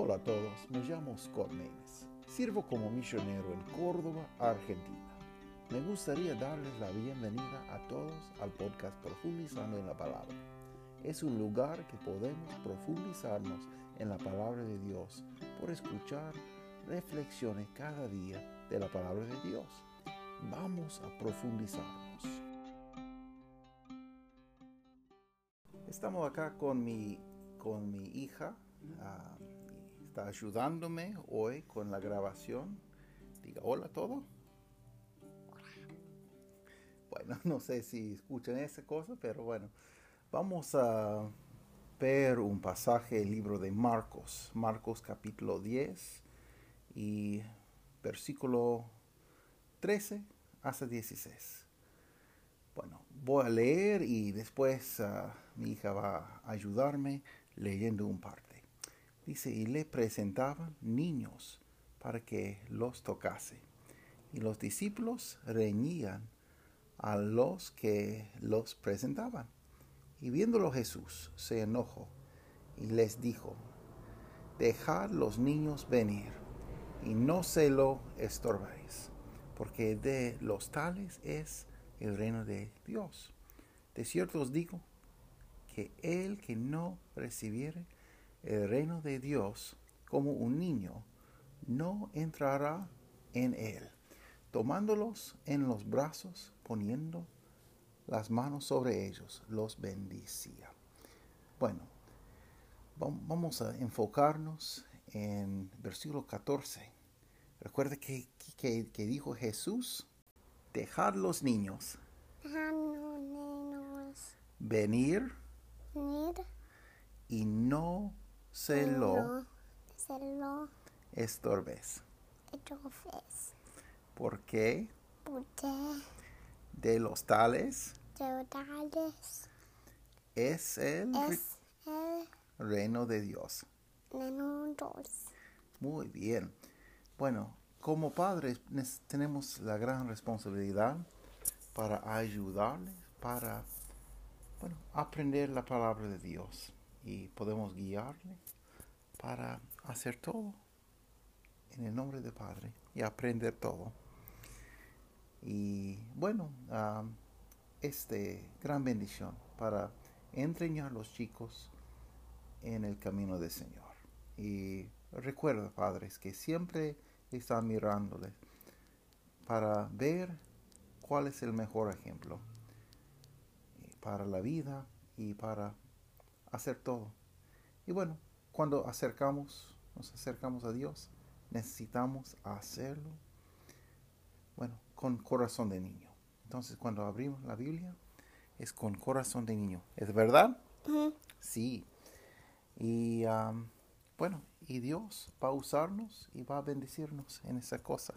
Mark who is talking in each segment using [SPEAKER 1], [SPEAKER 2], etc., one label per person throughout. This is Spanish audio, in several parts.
[SPEAKER 1] Hola a todos, me llamo Scott Maines. Sirvo como misionero en Córdoba, Argentina. Me gustaría darles la bienvenida a todos al podcast Profundizando en la Palabra. Es un lugar que podemos profundizarnos en la palabra de Dios por escuchar reflexiones cada día de la palabra de Dios. Vamos a profundizarnos. Estamos acá con mi, con mi hija. Ah, está ayudándome hoy con la grabación. Diga hola a todo. Bueno, no sé si escuchan esa cosa, pero bueno, vamos a ver un pasaje del libro de Marcos, Marcos capítulo 10 y versículo 13 hasta 16. Bueno, voy a leer y después ah, mi hija va a ayudarme leyendo un parte. Dice, y le presentaban niños para que los tocase. Y los discípulos reñían a los que los presentaban. Y viéndolo Jesús se enojó y les dijo, dejad los niños venir y no se lo estorbéis, porque de los tales es el reino de Dios. De cierto os digo que el que no recibiere el reino de Dios como un niño, no entrará en él. Tomándolos en los brazos, poniendo las manos sobre ellos, los bendicía. Bueno, vamos a enfocarnos en versículo 14. Recuerda que, que, dijo Jesús, dejar los niños. Venir. Y no se lo, estorbes. ¿Por qué?
[SPEAKER 2] Porque
[SPEAKER 1] de los tales
[SPEAKER 2] de tales
[SPEAKER 1] es el,
[SPEAKER 2] es el
[SPEAKER 1] reino de Dios.
[SPEAKER 2] reino Dios.
[SPEAKER 1] Muy bien. Bueno, como padres tenemos la gran responsabilidad para ayudarles, para bueno, aprender la palabra de Dios y podemos guiarle para hacer todo en el nombre del Padre y aprender todo. Y bueno, este gran bendición para entreñar a los chicos en el camino del Señor. Y recuerda, padres, que siempre están mirándoles para ver cuál es el mejor ejemplo para la vida y para hacer todo. Y bueno, cuando acercamos, nos acercamos a Dios, necesitamos hacerlo, bueno, con corazón de niño. Entonces, cuando abrimos la Biblia, es con corazón de niño. ¿Es verdad? Sí. Y bueno, y Dios va a usarnos y va a bendecirnos en esa cosa.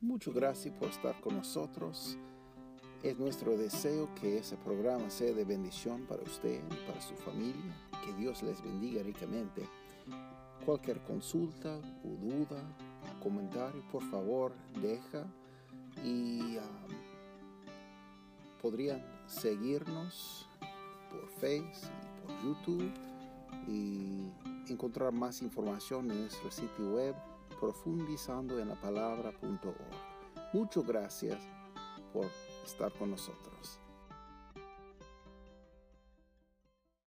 [SPEAKER 1] Muchas gracias por estar con nosotros. Es nuestro deseo que ese programa sea de bendición para usted para su familia. Que Dios les bendiga ricamente. Cualquier consulta o duda, comentario, por favor, deja y podrían seguirnos por Facebook y por YouTube y encontrar más información en nuestro sitio web profundizando en la palabra.org. Muchas gracias por estar con nosotros.